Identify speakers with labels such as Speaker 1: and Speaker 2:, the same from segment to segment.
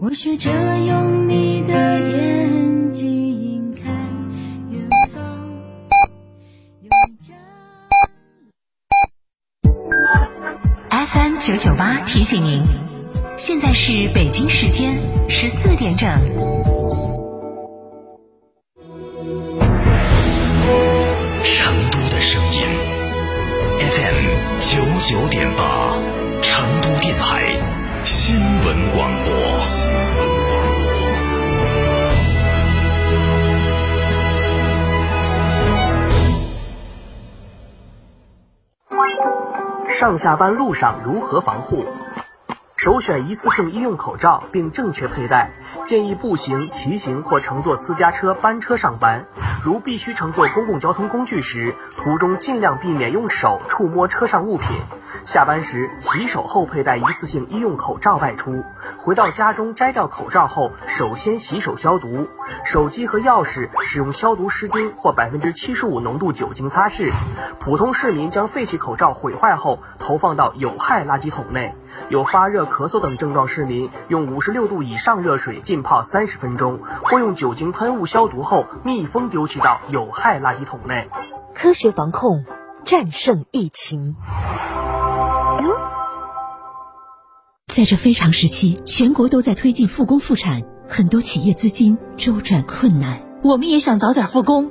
Speaker 1: 我学着用你的眼睛看远方，有一盏
Speaker 2: FM 九九八提醒您，现在是北京时间十四点整。
Speaker 3: 成都的声音，FM 九九点八，成都电台新闻广播。
Speaker 4: 上下班路上如何防护？首选一次性医用口罩，并正确佩戴。建议步行、骑行或乘坐私家车、班车上班。如必须乘坐公共交通工具时，途中尽量避免用手触摸车上物品。下班时洗手后佩戴一次性医用口罩外出。回到家中摘掉口罩后，首先洗手消毒。手机和钥匙使用消毒湿巾或百分之七十五浓度酒精擦拭。普通市民将废弃口罩毁坏后投放到有害垃圾桶内。有发热、咳嗽等症状市民，用五十六度以上热水浸泡三十分钟，或用酒精喷雾消毒后密封丢弃到有害垃圾桶内。
Speaker 5: 科学防控，战胜疫情。
Speaker 6: 在这非常时期，全国都在推进复工复产，很多企业资金周转困难。
Speaker 7: 我们也想早点复工，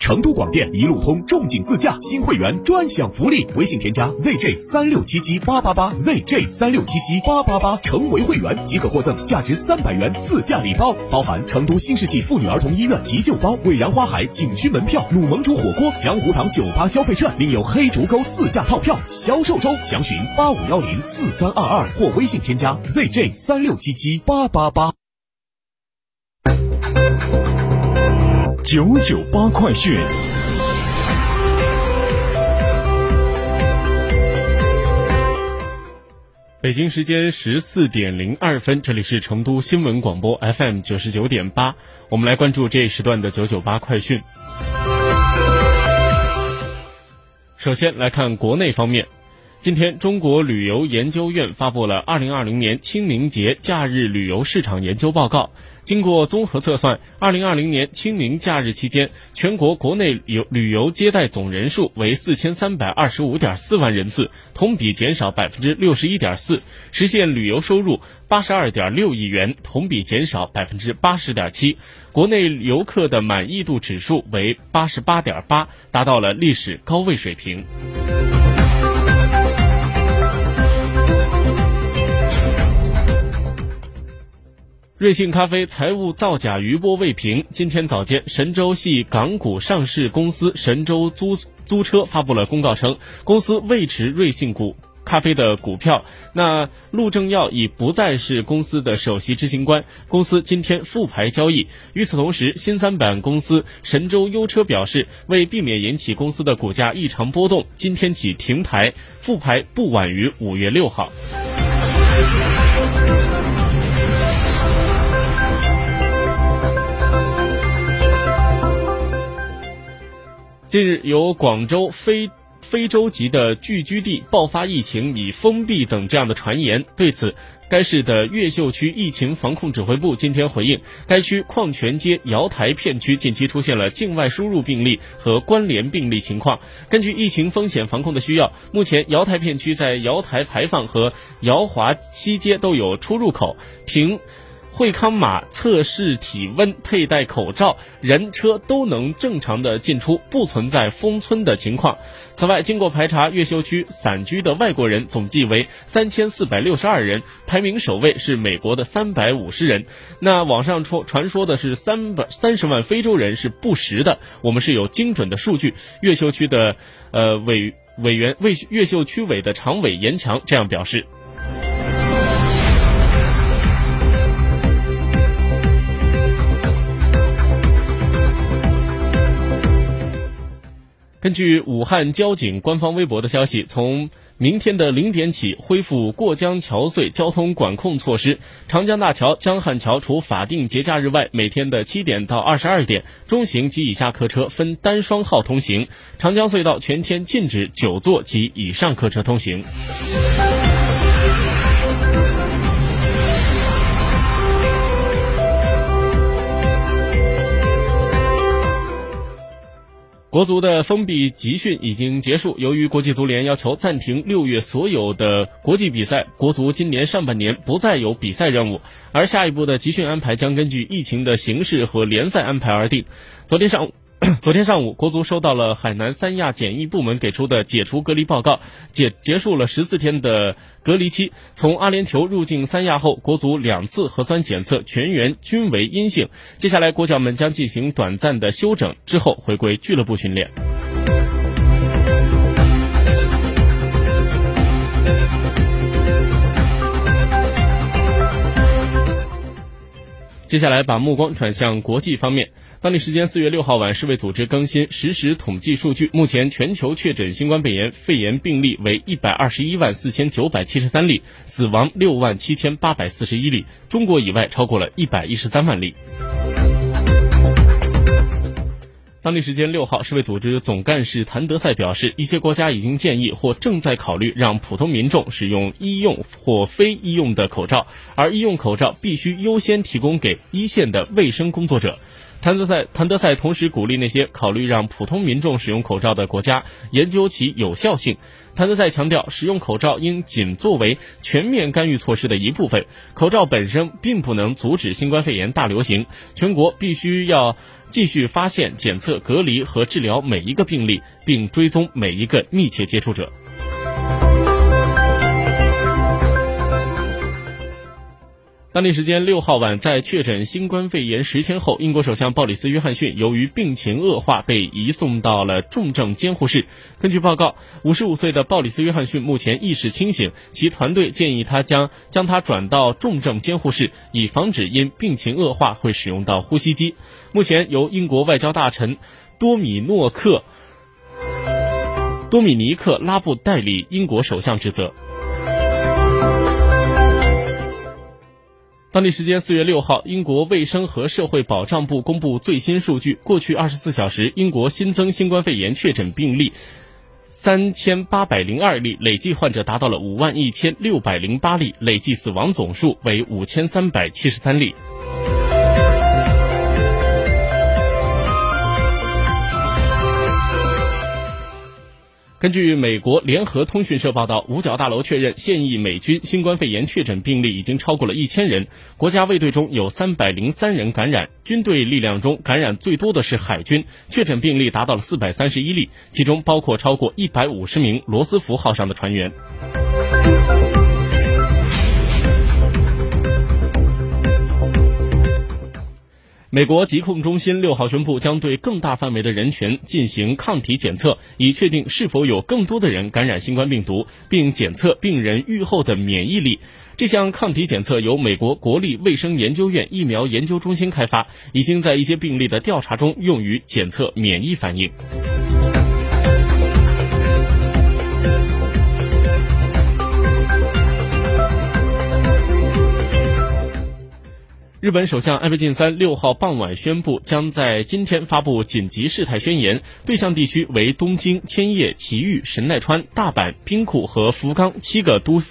Speaker 3: 成都广电一路通仲景自驾新会员专享福利，微信添加 zj 三六七七八八八 zj 三六七七八八八，成为会员即可获赠价值三百元自驾礼包，包含成都新世纪妇女儿童医院急救包、蔚然花海景区门票、努盟主火锅、江湖堂酒吧消费券，另有黑竹沟自驾套票销售中，详询八五幺零四三二二或微信添加 zj 三六七七八八八。
Speaker 8: 九九八快讯。北京时间十四点零二分，这里是成都新闻广播 FM 九十九点八，我们来关注这一时段的九九八快讯。首先来看国内方面，今天中国旅游研究院发布了二零二零年清明节假日旅游市场研究报告。经过综合测算，二零二零年清明假日期间，全国国内游旅游接待总人数为四千三百二十五点四万人次，同比减少百分之六十一点四，实现旅游收入八十二点六亿元，同比减少百分之八十点七。国内游客的满意度指数为八十八点八，达到了历史高位水平。瑞幸咖啡财务造假余波未平。今天早间，神州系港股上市公司神州租租车发布了公告称，公司未持瑞幸股咖啡的股票。那陆正耀已不再是公司的首席执行官，公司今天复牌交易。与此同时，新三板公司神州优车表示，为避免引起公司的股价异常波动，今天起停牌，复牌不晚于五月六号。近日，有广州非非洲籍的聚居地爆发疫情，已封闭等这样的传言。对此，该市的越秀区疫情防控指挥部今天回应，该区矿泉街瑶台片区近期出现了境外输入病例和关联病例情况。根据疫情风险防控的需要，目前瑶台片区在瑶台牌坊和瑶华西街都有出入口，凭。惠康码测试体温、佩戴口罩，人车都能正常的进出，不存在封村的情况。此外，经过排查，越秀区散居的外国人总计为三千四百六十二人，排名首位是美国的三百五十人。那网上传传说的是三百三十万非洲人是不实的，我们是有精准的数据。越秀区的呃委委员为越秀区委的常委严强这样表示。根据武汉交警官方微博的消息，从明天的零点起恢复过江桥隧交通管控措施。长江大桥、江汉桥除法定节假日外，每天的七点到二十二点，中型及以下客车分单双号通行。长江隧道全天禁止九座及以上客车通行。国足的封闭集训已经结束。由于国际足联要求暂停六月所有的国际比赛，国足今年上半年不再有比赛任务，而下一步的集训安排将根据疫情的形势和联赛安排而定。昨天上午。昨天上午，国足收到了海南三亚检疫部门给出的解除隔离报告，解结束了十四天的隔离期。从阿联酋入境三亚后，国足两次核酸检测全员均为阴性。接下来，国脚们将进行短暂的休整，之后回归俱乐部训练。接下来，把目光转向国际方面。当地时间四月六号晚，世卫组织更新实时统计数据，目前全球确诊新冠肺炎肺炎病例为一百二十一万四千九百七十三例，死亡六万七千八百四十一例，中国以外超过了一百一十三万例。当地时间六号，世卫组织总干事谭德赛表示，一些国家已经建议或正在考虑让普通民众使用医用或非医用的口罩，而医用口罩必须优先提供给一线的卫生工作者。谭德赛谭德赛同时鼓励那些考虑让普通民众使用口罩的国家研究其有效性。谭德赛强调，使用口罩应仅作为全面干预措施的一部分，口罩本身并不能阻止新冠肺炎大流行。全国必须要继续发现、检测、隔离和治疗每一个病例，并追踪每一个密切接触者。当地时间六号晚，在确诊新冠肺炎十天后，英国首相鲍里斯·约翰逊由于病情恶化，被移送到了重症监护室。根据报告，五十五岁的鲍里斯·约翰逊目前意识清醒，其团队建议他将将他转到重症监护室，以防止因病情恶化会使用到呼吸机。目前由英国外交大臣多米诺克多米尼克拉布代理英国首相职责。当地时间四月六号，英国卫生和社会保障部公布最新数据。过去二十四小时，英国新增新冠肺炎确诊病例三千八百零二例，累计患者达到了五万一千六百零八例，累计死亡总数为五千三百七十三例。根据美国联合通讯社报道，五角大楼确认现役美军新冠肺炎确诊病例已经超过了一千人，国家卫队中有三百零三人感染，军队力量中感染最多的是海军，确诊病例达到了四百三十一例，其中包括超过一百五十名罗斯福号上的船员。美国疾控中心六号宣布，将对更大范围的人群进行抗体检测，以确定是否有更多的人感染新冠病毒，并检测病人愈后的免疫力。这项抗体检测由美国国立卫生研究院疫苗研究中心开发，已经在一些病例的调查中用于检测免疫反应。日本首相安倍晋三六号傍晚宣布，将在今天发布紧急事态宣言，对象地区为东京、千叶、埼玉、神奈川、大阪、兵库和福冈七个都府。